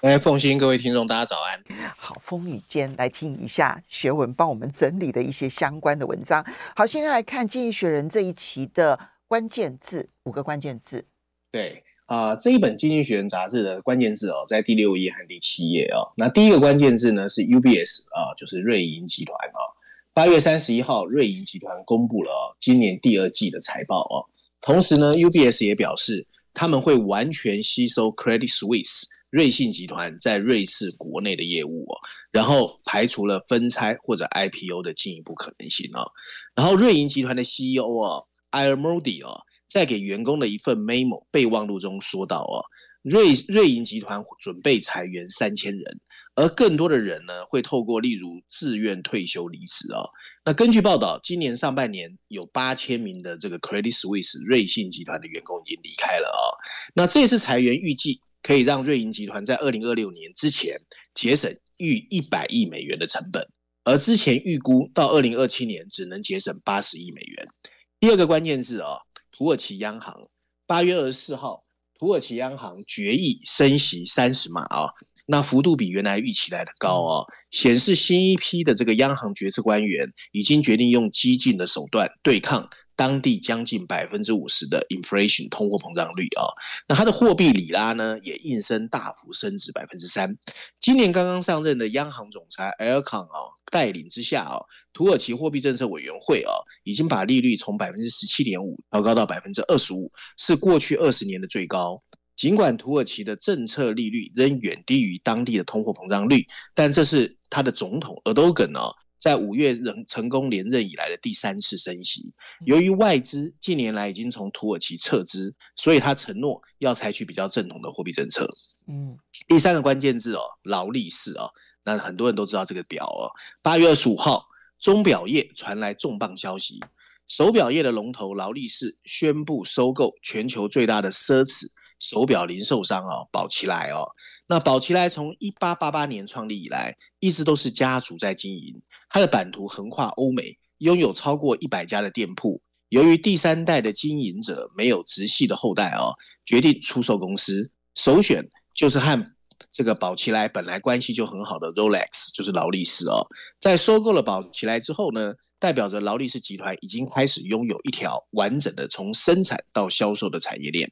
哎，凤馨，各位听众，大家早安。好，风雨间来听一下学文帮我们整理的一些相关的文章。好，现在来看《经济学人》这一期的关键字，五个关键字。对啊、呃，这一本《经济学人》杂志的关键字哦，在第六页和第七页哦。那第一个关键字呢是 UBS 啊、呃，就是瑞银集团啊。八、呃、月三十一号，瑞银集团公布了哦，今年第二季的财报哦。同时呢，UBS 也表示他们会完全吸收 Credit Suisse。瑞信集团在瑞士国内的业务哦，然后排除了分拆或者 IPO 的进一步可能性哦。然后瑞银集团的 CEO 哦，Ira Murdy 哦，在给员工的一份 memo 备忘录中说到哦，瑞瑞银集团准备裁员三千人，而更多的人呢会透过例如自愿退休离职哦。那根据报道，今年上半年有八千名的这个 Credit Suisse 瑞信集团的员工已经离开了哦。那这次裁员预计。可以让瑞银集团在二零二六年之前节省逾一百亿美元的成本，而之前预估到二零二七年只能节省八十亿美元。第二个关键字啊，土耳其央行八月二十四号，土耳其央行决议升息三十码啊，那幅度比原来预期来的高啊，显示新一批的这个央行决策官员已经决定用激进的手段对抗。当地将近百分之五十的 inflation 通货膨胀率啊，那它的货币里拉呢也应声大幅升值百分之三。今年刚刚上任的央行总裁 e l c o n 啊带领之下啊，土耳其货币政策委员会啊已经把利率从百分之十七点五调高到百分之二十五，是过去二十年的最高。尽管土耳其的政策利率仍远低于当地的通货膨胀率，但这是他的总统 Erdogan 啊。在五月仍成功连任以来的第三次升息，由于外资近年来已经从土耳其撤资，所以他承诺要采取比较正统的货币政策。嗯，第三个关键字哦，劳力士哦，那很多人都知道这个表哦。八月二十五号，钟表业传来重磅消息，手表业的龙头劳力士宣布收购全球最大的奢侈。手表零售商哦，宝祺莱哦，那宝祺莱从一八八八年创立以来，一直都是家族在经营，它的版图横跨欧美，拥有超过一百家的店铺。由于第三代的经营者没有直系的后代哦，决定出售公司，首选就是和这个宝祺莱本来关系就很好的 Rolex，就是劳力士哦。在收购了宝祺莱之后呢，代表着劳力士集团已经开始拥有一条完整的从生产到销售的产业链。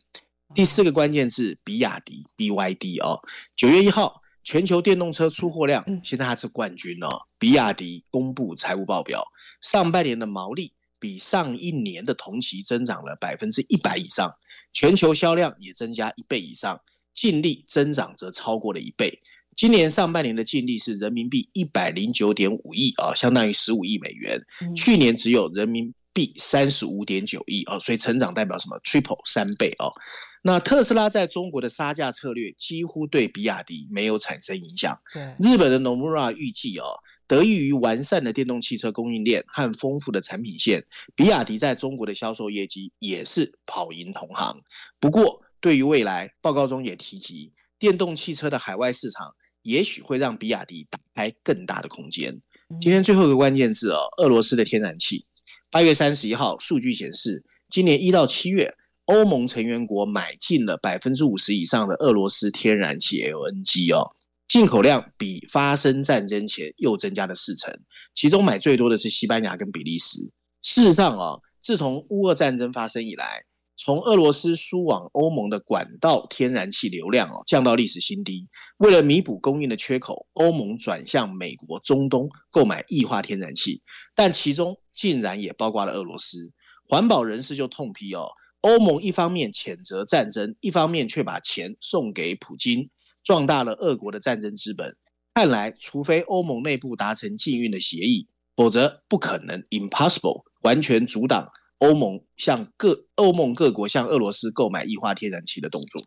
第四个关键字，比亚迪 BYD 哦，九月一号，全球电动车出货量现在它是冠军哦。比亚迪公布财务报表，上半年的毛利比上一年的同期增长了百分之一百以上，全球销量也增加一倍以上，净利增长则超过了一倍。今年上半年的净利是人民币一百零九点五亿啊，相当于十五亿美元，去年只有人民。币三十五点九亿哦，所以成长代表什么？Triple 三倍哦。那特斯拉在中国的杀价策略几乎对比亚迪没有产生影响。对，日本的 Nomura 预计哦，得益于完善的电动汽车供应链和丰富的产品线，比亚迪在中国的销售业绩也是跑赢同行。不过，对于未来，报告中也提及，电动汽车的海外市场也许会让比亚迪打开更大的空间。今天最后一个关键字哦，俄罗斯的天然气。八月三十一号，数据显示，今年一到七月，欧盟成员国买进了百分之五十以上的俄罗斯天然气 LNG 哦，进口量比发生战争前又增加了四成，其中买最多的是西班牙跟比利时。事实上啊，自从乌俄战争发生以来，从俄罗斯输往欧盟的管道天然气流量哦降到历史新低。为了弥补供应的缺口，欧盟转向美国、中东购买液化天然气，但其中竟然也包括了俄罗斯。环保人士就痛批哦，欧盟一方面谴责战争，一方面却把钱送给普京，壮大了俄国的战争资本。看来，除非欧盟内部达成禁运的协议，否则不可能 （impossible） 完全阻挡。欧盟向各欧盟各国向俄罗斯购买液化天然气的动作，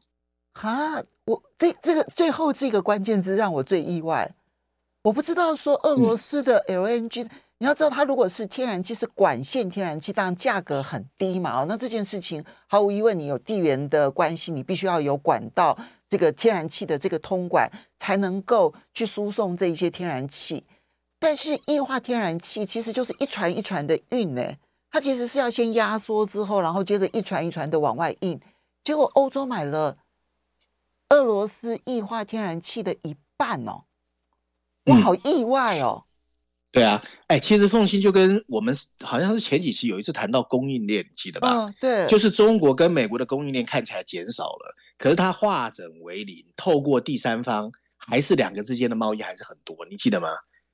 哈，我这这个最后这个关键字让我最意外，我不知道说俄罗斯的 LNG，你要知道，它如果是天然气，是管线天然气，当然价格很低嘛。哦，那这件事情毫无疑问，你有地缘的关系，你必须要有管道，这个天然气的这个通管，才能够去输送这一些天然气。但是液化天然气其实就是一船一船的运呢，它其实是要先压缩之后，然后接着一船一船的往外印。结果欧洲买了俄罗斯液化天然气的一半哦，我好意外哦。嗯对啊，哎，其实凤欣就跟我们好像是前几期有一次谈到供应链，记得吧？哦，对，就是中国跟美国的供应链看起来减少了，可是它化整为零，透过第三方，还是两个之间的贸易还是很多，你记得吗？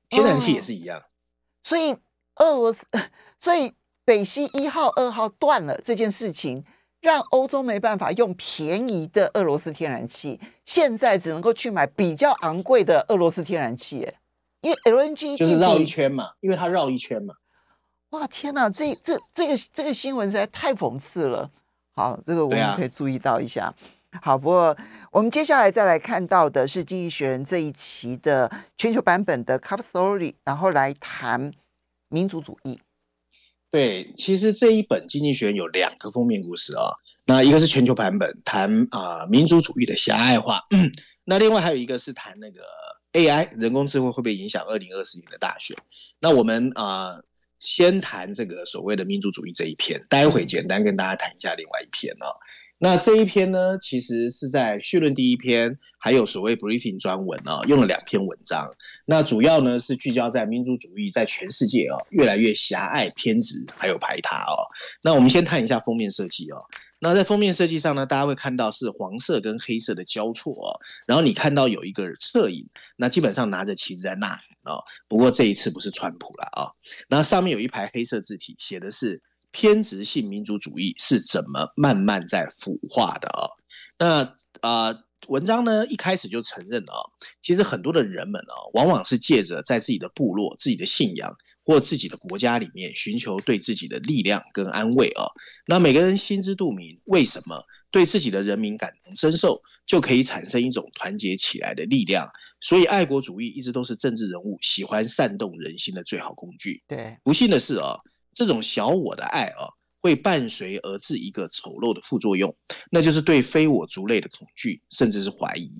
天然气也是一样。哦，所以俄罗斯，所以北溪一号、二号断了这件事情，让欧洲没办法用便宜的俄罗斯天然气，现在只能够去买比较昂贵的俄罗斯天然气，哎。因为 LNG 就是绕一圈嘛，因为它绕一圈嘛。哇，天哪，这这这个这个新闻实在太讽刺了。好，这个我们可以注意到一下。啊、好，不过我们接下来再来看到的是《经济学人》这一期的全球版本的 Cover Story，然后来谈民族主义。对，其实这一本《经济学》有两个封面故事啊、哦。那一个是全球版本，谈啊、民族主义的狭隘化。那另外还有一个是谈那个。AI 人工智慧会不会影响二零二四年的大选？那我们啊、先谈这个所谓的民族主义这一篇，待会简单跟大家谈一下另外一篇哦。那这一篇呢，其实是在绪论第一篇，还有所谓 briefing 专文啊，用了两篇文章。那主要呢是聚焦在民族主义在全世界啊越来越狭隘、偏执，还有排他哦。那我们先看一下封面设计哦。那在封面设计上呢，大家会看到是黄色跟黑色的交错哦。然后你看到有一个侧影，那基本上拿着旗子在呐喊哦。不过这一次不是川普了啊。那上面有一排黑色字体，写的是。偏执性民族主义是怎么慢慢在腐化的啊？那啊、呃，文章呢一开始就承认了啊，其实很多的人们啊，往往是借着在自己的部落、自己的信仰或自己的国家里面寻求对自己的力量跟安慰啊。那每个人心知肚明，为什么对自己的人民感同身受，就可以产生一种团结起来的力量？所以，爱国主义一直都是政治人物喜欢煽动人心的最好工具。对，不幸的是啊。这种小我的爱啊，会伴随而至一个丑陋的副作用，那就是对非我族类的恐惧，甚至是怀疑。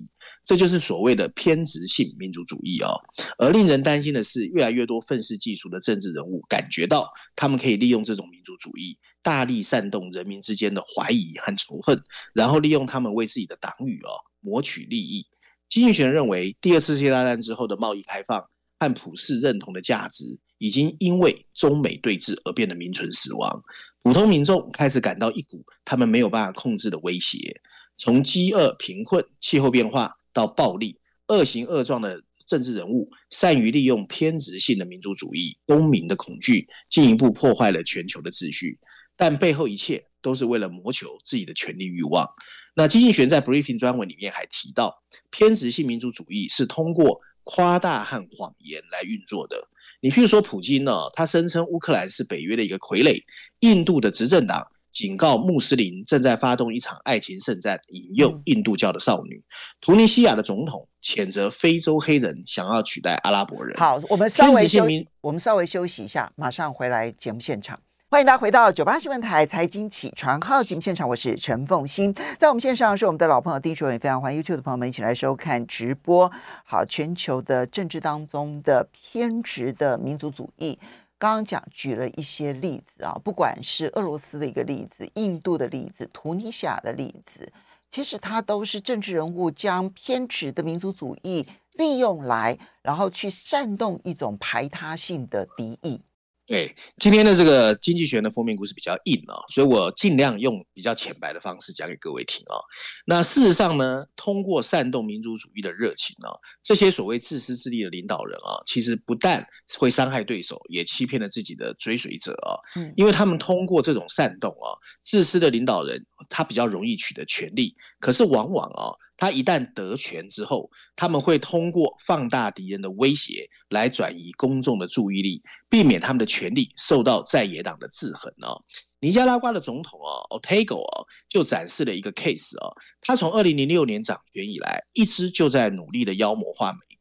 这就是所谓的偏执性民族主义啊。而令人担心的是，越来越多愤世嫉俗的政治人物感觉到，他们可以利用这种民族主义，大力煽动人民之间的怀疑和仇恨，然后利用他们为自己的党羽啊谋取利益。经济学认为，第二次世界大战之后的贸易开放和普世认同的价值。已经因为中美对峙而变得名存实亡，普通民众开始感到一股他们没有办法控制的威胁。从饥饿、贫困、气候变化到暴力，恶行恶状的政治人物善于利用偏执性的民族主义、公民的恐惧，进一步破坏了全球的秩序。但背后一切都是为了谋求自己的权力欲望。那金济玄在 briefing 专文里面还提到，偏执性民族主义是通过夸大和谎言来运作的。你譬如说，普京呢，他声称乌克兰是北约的一个傀儡；印度的执政党警告穆斯林正在发动一场爱情圣战，引诱印度教的少女；图尼西亚的总统谴责非洲黑人想要取代阿拉伯人。好，我们稍微休，我们稍微休息一下，马上回来节目现场。欢迎大家回到九八新闻台财经起床号节目现场，我是陈凤欣，在我们线上是我们的老朋友丁学文，非常欢迎 YouTube 的朋友们一起来收看直播。好，全球的政治当中的偏执的民族主义，刚刚讲举了一些例子啊，不管是俄罗斯的一个例子、印度的例子、突尼西亚的例子，其实它都是政治人物将偏执的民族主义利用来，然后去煽动一种排他性的敌意。对，今天的这个经济学人的封面故事比较硬啊、哦，所以我尽量用比较浅白的方式讲给各位听啊、哦。那事实上呢，通过煽动民族主义的热情啊、哦，这些所谓自私自利的领导人啊，其实不但会伤害对手，也欺骗了自己的追随者啊。嗯，因为他们通过这种煽动啊，自私的领导人他比较容易取得权利，可是往往啊。他一旦得权之后，他们会通过放大敌人的威胁来转移公众的注意力，避免他们的权力受到在野党的制衡哦。尼加拉瓜的总统哦，Otego 哦，就展示了一个 case 哦。他从二零零六年掌权以来，一直就在努力的妖魔化美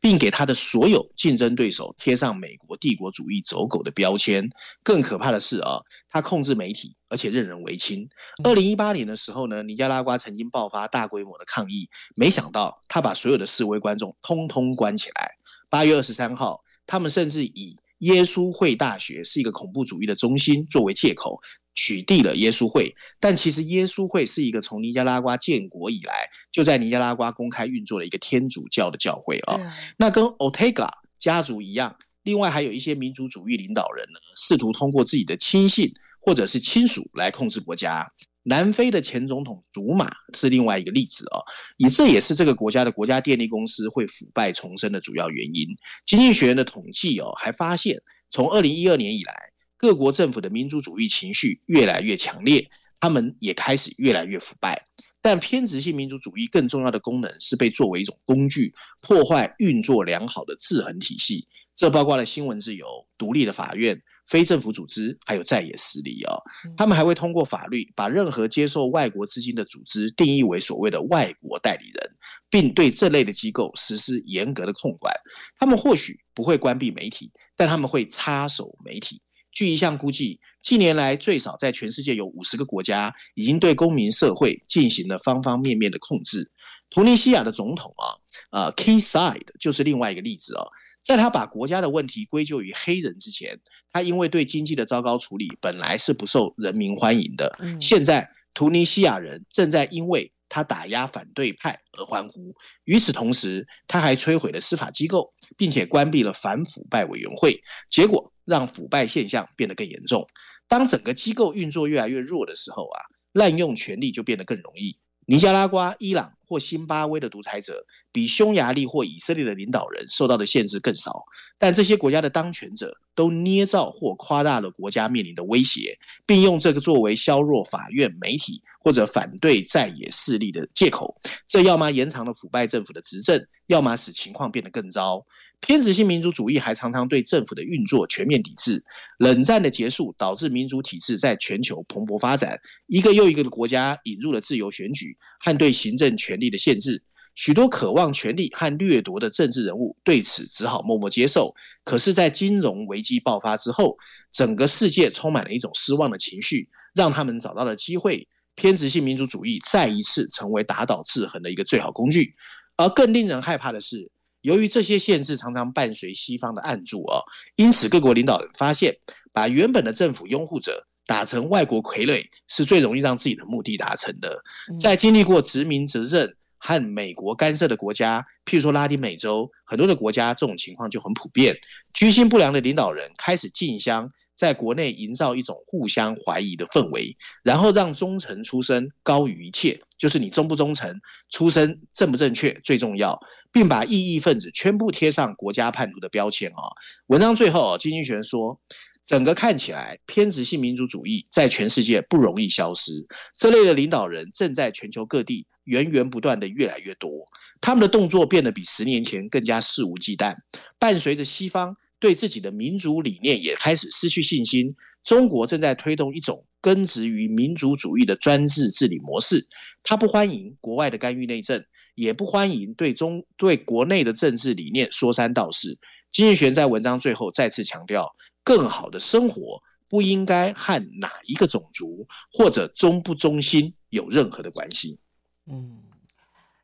并给他的所有竞争对手贴上美国帝国主义走狗的标签。更可怕的是啊，他控制媒体，而且任人唯亲。二零一八年的时候呢，尼加拉瓜曾经爆发大规模的抗议，没想到他把所有的示威观众通通关起来。八月二十三号，他们甚至以耶稣会大学是一个恐怖主义的中心作为借口。取缔了耶稣会，但其实耶稣会是一个从尼加拉瓜建国以来就在尼加拉瓜公开运作的一个天主教的教会啊、哦。那跟 Ortega 家族一样，另外还有一些民族主义领导人呢，试图通过自己的亲信或者是亲属来控制国家。南非的前总统祖马是另外一个例子啊、哦，也这也是这个国家的国家电力公司会腐败重生的主要原因。经济学人的统计哦，还发现从二零一二年以来。各国政府的民族主义情绪越来越强烈，他们也开始越来越腐败。但偏执性民族主义更重要的功能是被作为一种工具，破坏运作良好的制衡体系。这包括了新闻自由、独立的法院、非政府组织，还有在野势力啊。他们还会通过法律，把任何接受外国资金的组织定义为所谓的外国代理人，并对这类的机构实施严格的控管。他们或许不会关闭媒体，但他们会插手媒体。据一项估计，近年来最少在全世界有五十个国家已经对公民社会进行了方方面面的控制。图尼西亚的总统啊，呃 Saied 就是另外一个例子哦。在他把国家的问题归咎于黑人之前，他因为对经济的糟糕处理本来是不受人民欢迎的。现在，图尼西亚人正在因为他打压反对派而欢呼。与此同时，他还摧毁了司法机构，并且关闭了反腐败委员会。结果。让腐败现象变得更严重。当整个机构运作越来越弱的时候啊，滥用权力就变得更容易。尼加拉瓜、伊朗或辛巴威的独裁者，比匈牙利或以色列的领导人受到的限制更少。但这些国家的当权者都捏造或夸大了国家面临的威胁，并用这个作为削弱法院、媒体或者反对在野势力的借口。这要么延长了腐败政府的执政，要么使情况变得更糟。偏执性民族主义还常常对政府的运作全面抵制。冷战的结束导致民主体制在全球蓬勃发展，一个又一个的国家引入了自由选举和对行政权力的限制。许多渴望权力和掠夺的政治人物对此只好默默接受。可是，在金融危机爆发之后，整个世界充满了一种失望的情绪，让他们找到了机会。偏执性民族主义再一次成为打倒制衡的一个最好工具。而更令人害怕的是，由于这些限制常常伴随西方的暗助哦，因此各国领导人发现，把原本的政府拥护者打成外国傀儡，是最容易让自己的目的达成的。在经历过殖民执政和美国干涉的国家，譬如说拉丁美洲，很多的国家这种情况就很普遍。居心不良的领导人开始竞相在国内营造一种互相怀疑的氛围，然后让忠诚出身高于一切，就是你忠不忠诚、出身正不正确最重要，并把异议分子全部贴上国家叛徒的标签啊。文章最后，经济学说，整个看起来偏执性民族主义在全世界不容易消失，这类的领导人正在全球各地源源不断的越来越多，他们的动作变得比十年前更加肆无忌惮，伴随着西方。对自己的民主理念也开始失去信心。中国正在推动一种根植于民族主义的专制治理模式，他不欢迎国外的干预内政，也不欢迎对中对国内的政治理念说三道四。经济学人在文章最后再次强调，更好的生活不应该和哪一个种族或者忠不忠心有任何的关系。嗯。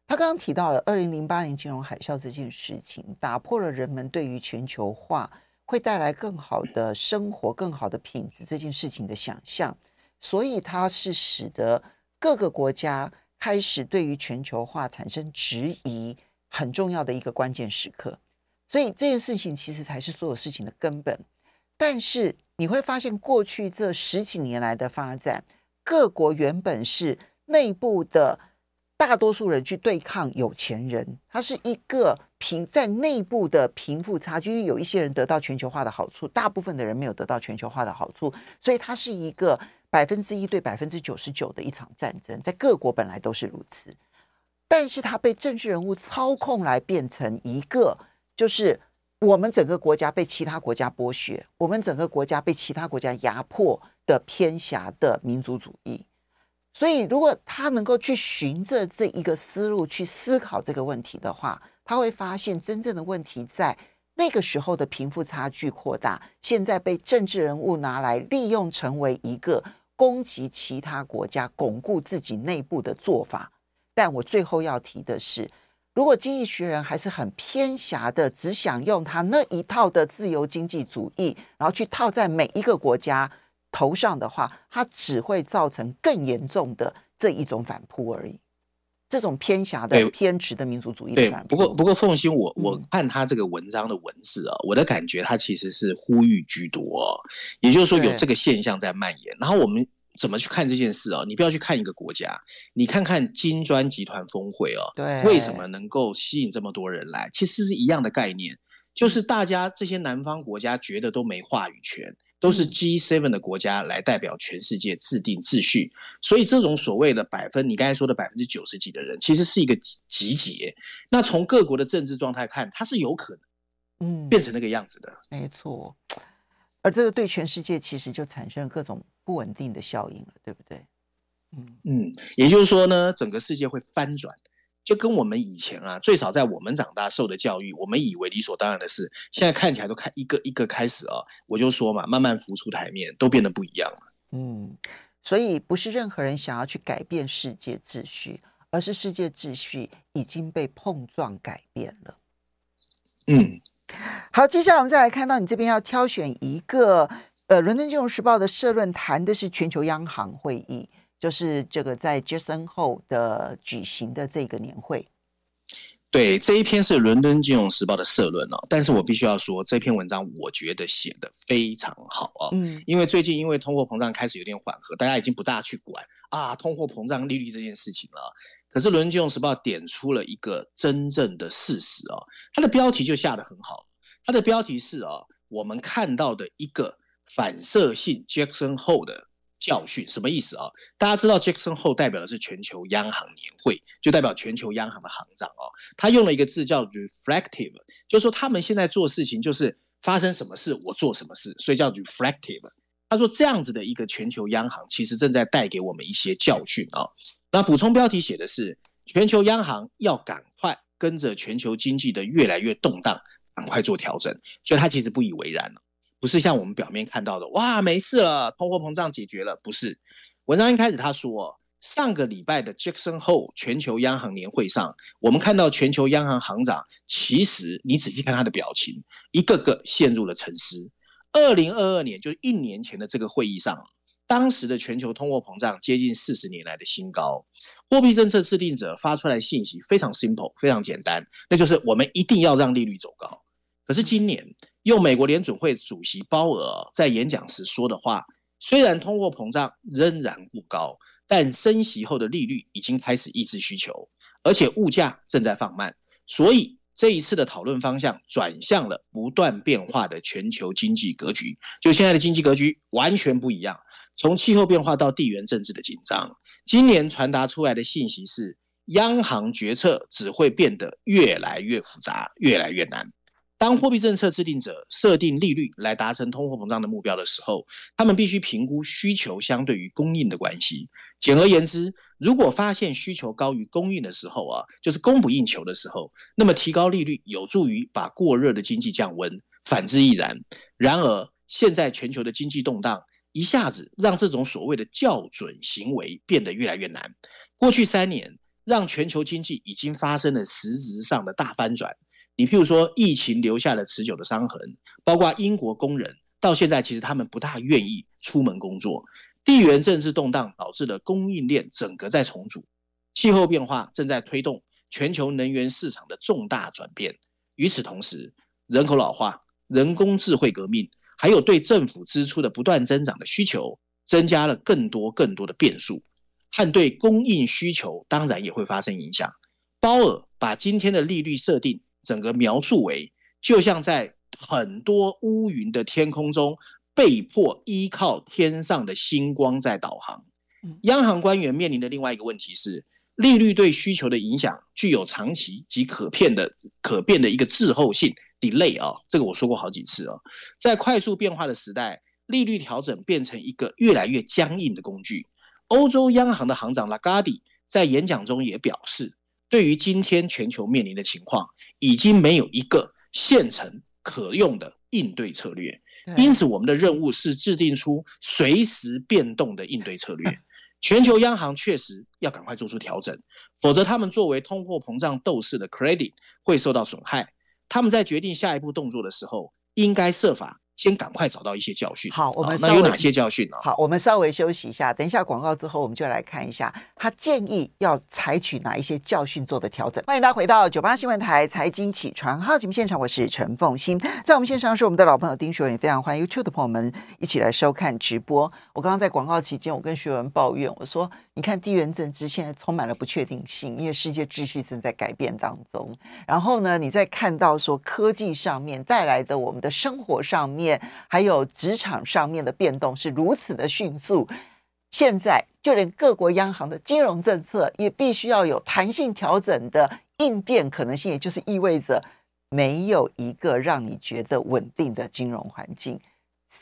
他刚刚提到了二零零八年金融海啸这件事情，打破了人们对于全球化会带来更好的生活、更好的品质这件事情的想象，所以它是使得各个国家开始对于全球化产生质疑很重要的一个关键时刻。所以这件事情其实才是所有事情的根本。但是你会发现，过去这十几年来的发展，各国原本是内部的。大多数人去对抗有钱人，它是一个贫在内部的贫富差距。因为有一些人得到全球化的好处，大部分的人没有得到全球化的好处，所以它是一个百分之一对百分之九十九的一场战争，在各国本来都是如此。但是它被政治人物操控来变成一个，就是我们整个国家被其他国家剥削，我们整个国家被其他国家压迫的偏狭的民族主义。所以，如果他能够去循着这一个思路去思考这个问题的话，他会发现真正的问题在那个时候的贫富差距扩大，现在被政治人物拿来利用，成为一个攻击其他国家、巩固自己内部的做法。但我最后要提的是，如果经济学人还是很偏狭的，只想用他那一套的自由经济主义，然后去套在每一个国家头上的话，它只会造成更严重的这一种反扑而已。这种偏狭的、偏执的民族主义的反扑。不过，不过，凤欣，我我看他这个文章的文字啊，嗯、我的感觉他其实是呼吁居多，哦，也就是说有这个现象在蔓延。然后我们。怎么去看这件事啊？你不要去看一个国家，你看看金砖集团峰会哦，对，为什么能够吸引这么多人来？其实是一样的概念，就是大家这些南方国家觉得都没话语权，都是 G7 的国家来代表全世界制定秩序，所以这种所谓的百分，你刚才说的百分之九十几的人，其实是一个集结。那从各国的政治状态看，它是有可能，嗯，变成那个样子的。嗯，没错。而这个对全世界其实就产生了各种不稳定的效应了，对不对？嗯嗯，也就是说呢，整个世界会翻转，就跟我们以前啊，最少在我们长大受的教育，我们以为理所当然的事，现在看起来都看一个一个开始啊。我就说嘛，慢慢浮出台面，都变得不一样了。嗯，所以不是任何人想要去改变世界秩序，而是世界秩序已经被碰撞改变了。嗯。好，接下来我们再来看到你这边要挑选一个，呃，《伦敦金融时报》的社论谈的是全球央行会议，就是这个在 Jackson Hole 的举行的这个年会。对，这一篇是《伦敦金融时报》的社论哦，但是我必须要说，这篇文章我觉得写得非常好哦，嗯，因为最近因为通货膨胀开始有点缓和，大家已经不大去管啊通货膨胀利率这件事情了。可是《伦敦金融时报》点出了一个真正的事实哦，它的标题就下得很好，它的标题是哦，我们看到的一个反射性 Jackson Hole 的教训，什么意思啊？大家知道 Jackson Hole 代表的是全球央行年会，就代表全球央行的行长哦，他用了一个字叫 reflective，就是说他们现在做事情就是发生什么事我做什么事，所以叫 reflective。他说这样子的一个全球央行其实正在带给我们一些教训啊。那补充标题写的是，全球央行要赶快跟着全球经济的越来越动荡，赶快做调整。所以他其实不以为然了，不是像我们表面看到的，哇，没事了，通货膨胀解决了。不是，文章一开始他说，上个礼拜的 Jackson Hole 全球央行年会上，我们看到全球央行行长，其实你仔细看他的表情，一个个陷入了沉思。二零二二年，就一年前的这个会议上。当时的全球通货膨胀接近四十年来的新高，货币政策制定者发出来信息非常 simple，非常简单，那就是我们一定要让利率走高。可是今年用美国联准会主席鲍尔在演讲时说的话，虽然通货膨胀仍然过高，但升息后的利率已经开始抑制需求，而且物价正在放慢，所以这一次的讨论方向转向了不断变化的全球经济格局，就现在的经济格局完全不一样。从气候变化到地缘政治的紧张，今年传达出来的信息是，央行决策只会变得越来越复杂，越来越难。当货币政策制定者设定利率来达成通货膨胀的目标的时候，他们必须评估需求相对于供应的关系。简而言之，如果发现需求高于供应的时候啊，就是供不应求的时候，那么提高利率有助于把过热的经济降温，反之亦然。然而，现在全球的经济动荡。一下子让这种所谓的校准行为变得越来越难。过去三年，让全球经济已经发生了实质上的大翻转。你譬如说，疫情留下了持久的伤痕，包括英国工人到现在其实他们不大愿意出门工作。地缘政治动荡导致了供应链整个在重组，气候变化正在推动全球能源市场的重大转变。与此同时，人口老化、人工智慧革命。还有对政府支出的不断增长的需求，增加了更多更多的变数，和对供应需求当然也会发生影响。鲍尔把今天的利率设定整个描述为，就像在很多乌云的天空中，被迫依靠天上的星光在导航。央行官员面临的另外一个问题是，利率对需求的影响具有长期及可变的可变的一个滞后性。delay 啊，这个我说过好几次啊，在快速变化的时代，利率调整变成一个越来越僵硬的工具。欧洲央行的行长拉加迪在演讲中也表示，对于今天全球面临的情况，已经没有一个现成可用的应对策略。因此，我们的任务是制定出随时变动的应对策略。全球央行确实要赶快做出调整，否则他们作为通货膨胀斗士的 credit 会受到损害。他们在决定下一步动作的时候，应该设法。先赶快找到一些教训。好，我们那有哪些教训呢？好，我们稍微休息一下，等一下广告之后，我们就来看一下他建议要采取哪一些教训做的调整。欢迎大家回到九八新闻台财经起床号节目现场，我是陈凤欣，在我们线上是我们的老朋友丁学文，也非常欢迎 YouTube 的朋友们一起来收看直播。我刚刚在广告期间，我跟学文抱怨，我说：“你看地缘政治现在充满了不确定性，因为世界秩序正在改变当中。然后呢，你再看到说科技上面带来的我们的生活上面。”还有职场上面的变动是如此的迅速，现在就连各国央行的金融政策也必须要有弹性调整的应变可能性，也就是意味着没有一个让你觉得稳定的金融环境，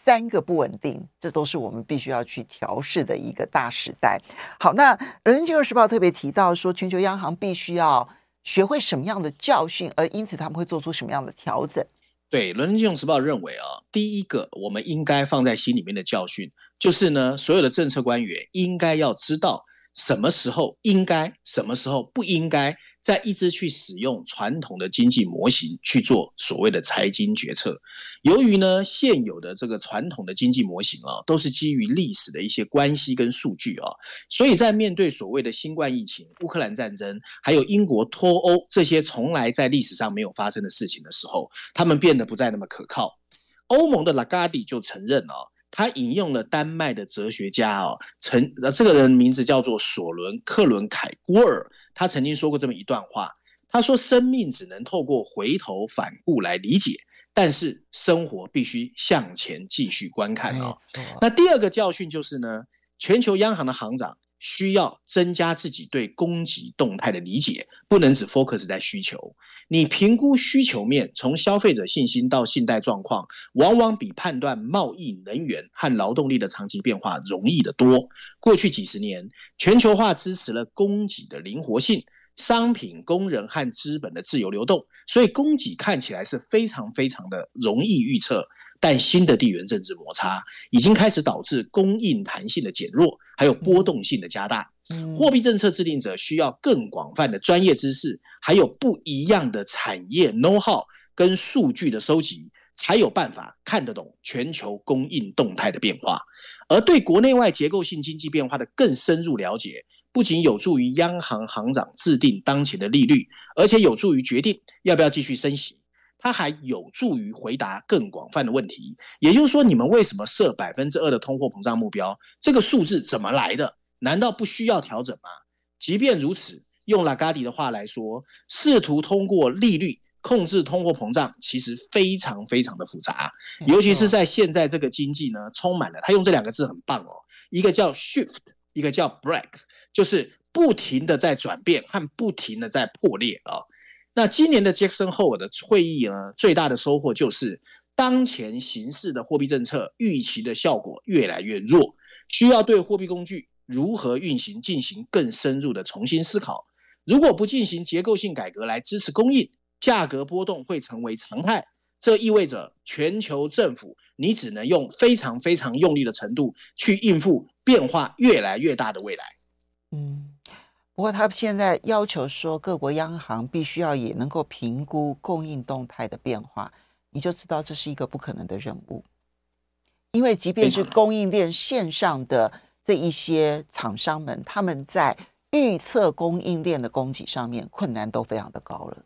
三个不稳定，这都是我们必须要去调试的一个大时代。好，那《伦敦金融时报》特别提到说，全球央行必须要学会什么样的教训，而因此他们会做出什么样的调整。对，《伦敦金融时报》认为啊，第一个我们应该放在心里面的教训，就是呢，所有的政策官员应该要知道什么时候应该，什么时候不应该。再一直去使用传统的经济模型去做所谓的财经决策，由于呢现有的这个传统的经济模型啊，都是基于历史的一些关系跟数据啊，所以在面对所谓的新冠疫情、乌克兰战争，还有英国脱欧这些从来在历史上没有发生的事情的时候，他们变得不再那么可靠。欧盟的拉加迪就承认啊，他引用了丹麦的哲学家哦，曾这个人名字叫做索伦克伦凯郭尔。他曾经说过这么一段话，他说：“生命只能透过回头反顾来理解，但是生活必须向前继续观看哦。”那第二个教训就是呢，全球央行的行长需要增加自己对供给动态的理解，不能只 focus 在需求。你评估需求面，从消费者信心到信贷状况，往往比判断贸易、能源和劳动力的长期变化容易得多。过去几十年，全球化支持了供给的灵活性、商品、工人和资本的自由流动，所以供给看起来是非常非常的容易预测。但新的地缘政治摩擦已经开始导致供应弹性的减弱，还有波动性的加大。货币政策制定者需要更广泛的专业知识，还有不一样的产业 know-how 跟数据的收集，才有办法看得懂全球供应动态的变化。而对国内外结构性经济变化的更深入了解，不仅有助于央行行长制定当前的利率，而且有助于决定要不要继续升息。它还有助于回答更广泛的问题。也就是说，你们为什么设百分之二的通货膨胀目标？这个数字怎么来的？难道不需要调整吗？即便如此，用拉加迪的话来说，试图通过利率控制通货膨胀，其实非常非常的复杂，尤其是在现在这个经济呢，充满了他用这两个字很棒哦，一个叫 shift，一个叫 break，就是不停的在转变和不停的在破裂啊、哦。那今年的杰克森霍尔的会议呢，最大的收获就是当前形势的货币政策预期的效果越来越弱，需要对货币工具。如何运行进行更深入的重新思考。如果不进行结构性改革来支持供应，价格波动会成为常态。这意味着全球政府你只能用非常非常用力的程度去应付变化越来越大的未来。嗯，不过他现在要求说各国央行必须要也能够评估供应动态的变化，你就知道这是一个不可能的任务，因为即便是供应链线上的。这一些厂商们，他们在预测供应链的供给上面困难都非常的高了，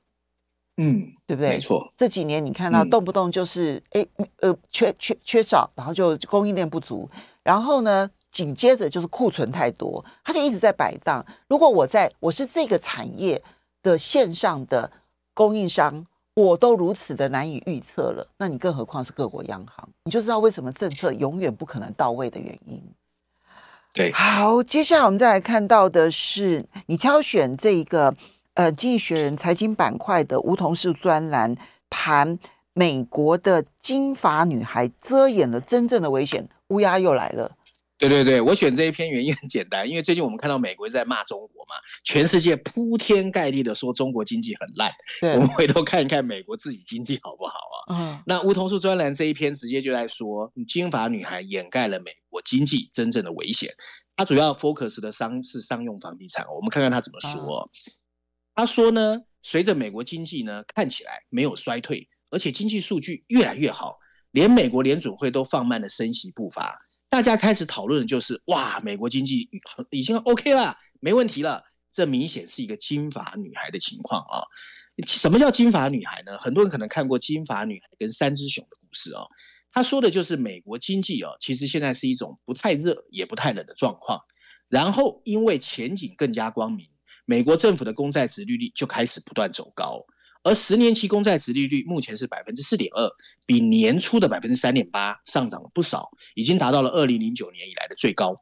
嗯，对不对？没错，这几年你看到动不动就是哎、嗯，呃，缺缺缺少，然后就供应链不足，然后呢，紧接着就是库存太多，它就一直在摆荡。如果我在我是这个产业的线上的供应商，我都如此的难以预测了，那你更何况是各国央行，你就知道为什么政策永远不可能到位的原因。对，好，接下来我们再来看到的是你挑选这一个呃《经济学人》财经板块的梧桐树专栏，谈美国的金发女孩遮掩了真正的危险，乌鸦又来了。对对对，我选这一篇原因很简单，因为最近我们看到美国在骂中国嘛，全世界铺天盖地的说中国经济很烂，我们回头看一看美国自己经济好不好啊？嗯，那梧桐树专栏这一篇直接就在说金发女孩掩盖了美国经济真正的危险。他主要 focus 的商是商用房地产，我们看看他怎么说。他、嗯、说呢，随着美国经济呢看起来没有衰退，而且经济数据越来越好，连美国联准会都放慢了升息步伐。大家开始讨论的就是，哇，美国经济已经 OK 了，没问题了。这明显是一个金发女孩的情况啊。什么叫金发女孩呢？很多人可能看过金发女孩跟三只熊的故事啊。他说的就是美国经济啊，其实现在是一种不太热也不太冷的状况。然后因为前景更加光明，美国政府的公债殖利率就开始不断走高。而十年期公债殖利率目前是百分之四点二，比年初的百分之三点八上涨了不少，已经达到了二零零九年以来的最高。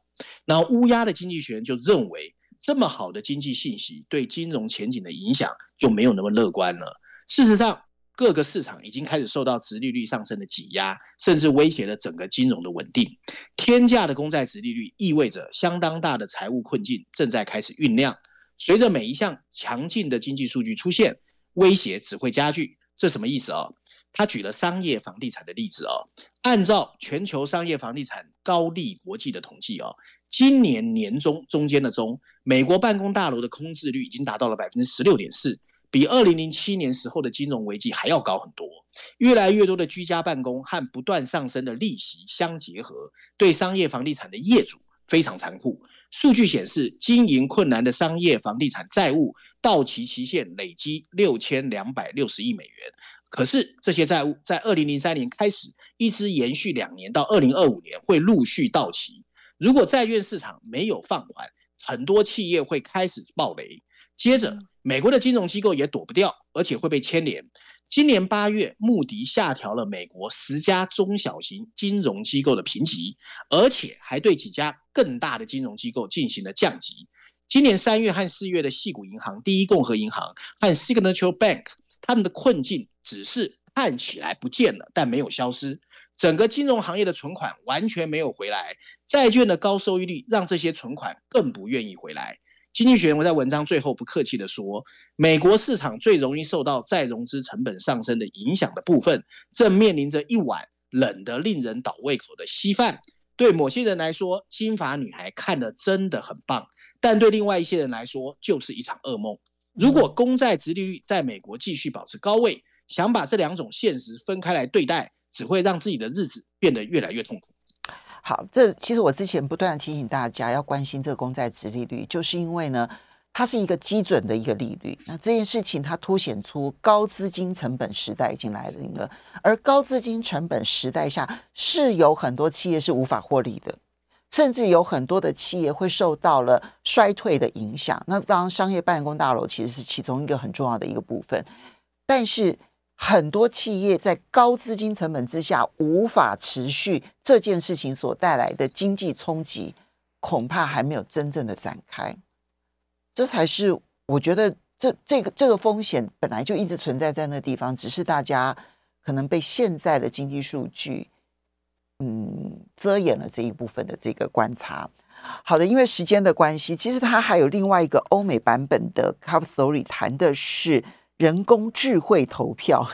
那乌鸦的经济学人就认为，这么好的经济信息对金融前景的影响就没有那么乐观了。事实上，各个市场已经开始受到殖利率上升的挤压，甚至威胁了整个金融的稳定。天价的公债殖利率意味着相当大的财务困境正在开始酝酿。随着每一项强劲的经济数据出现，威胁只会加剧，这什么意思啊？他举了商业房地产的例子啊。按照全球商业房地产高力国际的统计啊，今年年中中间的中，美国办公大楼的空置率已经达到了百分之十六点四，比二零零七年时候的金融危机还要高很多。越来越多的居家办公和不断上升的利息相结合，对商业房地产的业主非常残酷。数据显示，经营困难的商业房地产债务到期期限累积六千两百六十亿美元。可是，这些债务在二零零三年开始，一直延续两年，到二零二五年会陆续到期。如果债券市场没有放缓，很多企业会开始暴雷。接着，美国的金融机构也躲不掉，而且会被牵连。今年八月，穆迪下调了美国十家中小型金融机构的评级，而且还对几家更大的金融机构进行了降级。今年三月和四月的矽谷银行、第一共和银行和 Signature Bank，他们的困境只是看起来不见了，但没有消失。整个金融行业的存款完全没有回来，债券的高收益率让这些存款更不愿意回来。经济学人我在文章最后不客气地说，美国市场最容易受到再融资成本上升的影响的部分，正面临着一碗冷得令人倒胃口的稀饭。对某些人来说，金发女孩看得真的很棒，但对另外一些人来说，就是一场噩梦。如果公债殖利率在美国继续保持高位，想把这两种现实分开来对待，只会让自己的日子变得越来越痛苦。好，这其实我之前不断提醒大家要关心这个公债殖利率，就是因为呢，它是一个基准的一个利率。那这件事情它凸显出高资金成本时代已经来临了，而高资金成本时代下是有很多企业是无法获利的，甚至有很多的企业会受到了衰退的影响。那当然，商业办公大楼其实是其中一个很重要的一个部分，但是。很多企业在高资金成本之下无法持续，这件事情所带来的经济冲击，恐怕还没有真正的展开。这才是我觉得这这个这个风险本来就一直存在在那地方，只是大家可能被现在的经济数据，嗯，遮掩了这一部分的这个观察。好的，因为时间的关系，其实它还有另外一个欧美版本的 Cover Story，谈的是。人工智慧投票，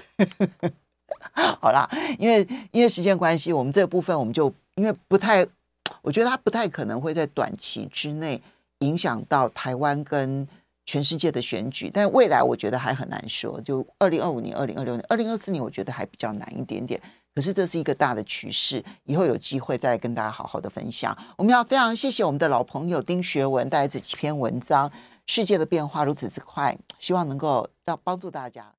好啦，因为因为时间关系，我们这部分我们就因为不太，我觉得它不太可能会在短期之内影响到台湾跟全世界的选举，但未来我觉得还很难说。就二零二五年、二零二六年、二零二四年，我觉得还比较难一点点。可是这是一个大的趋势，以后有机会再跟大家好好的分享。我们要非常谢谢我们的老朋友丁学文带来这几篇文章。世界的变化如此之快，希望能够要帮助大家。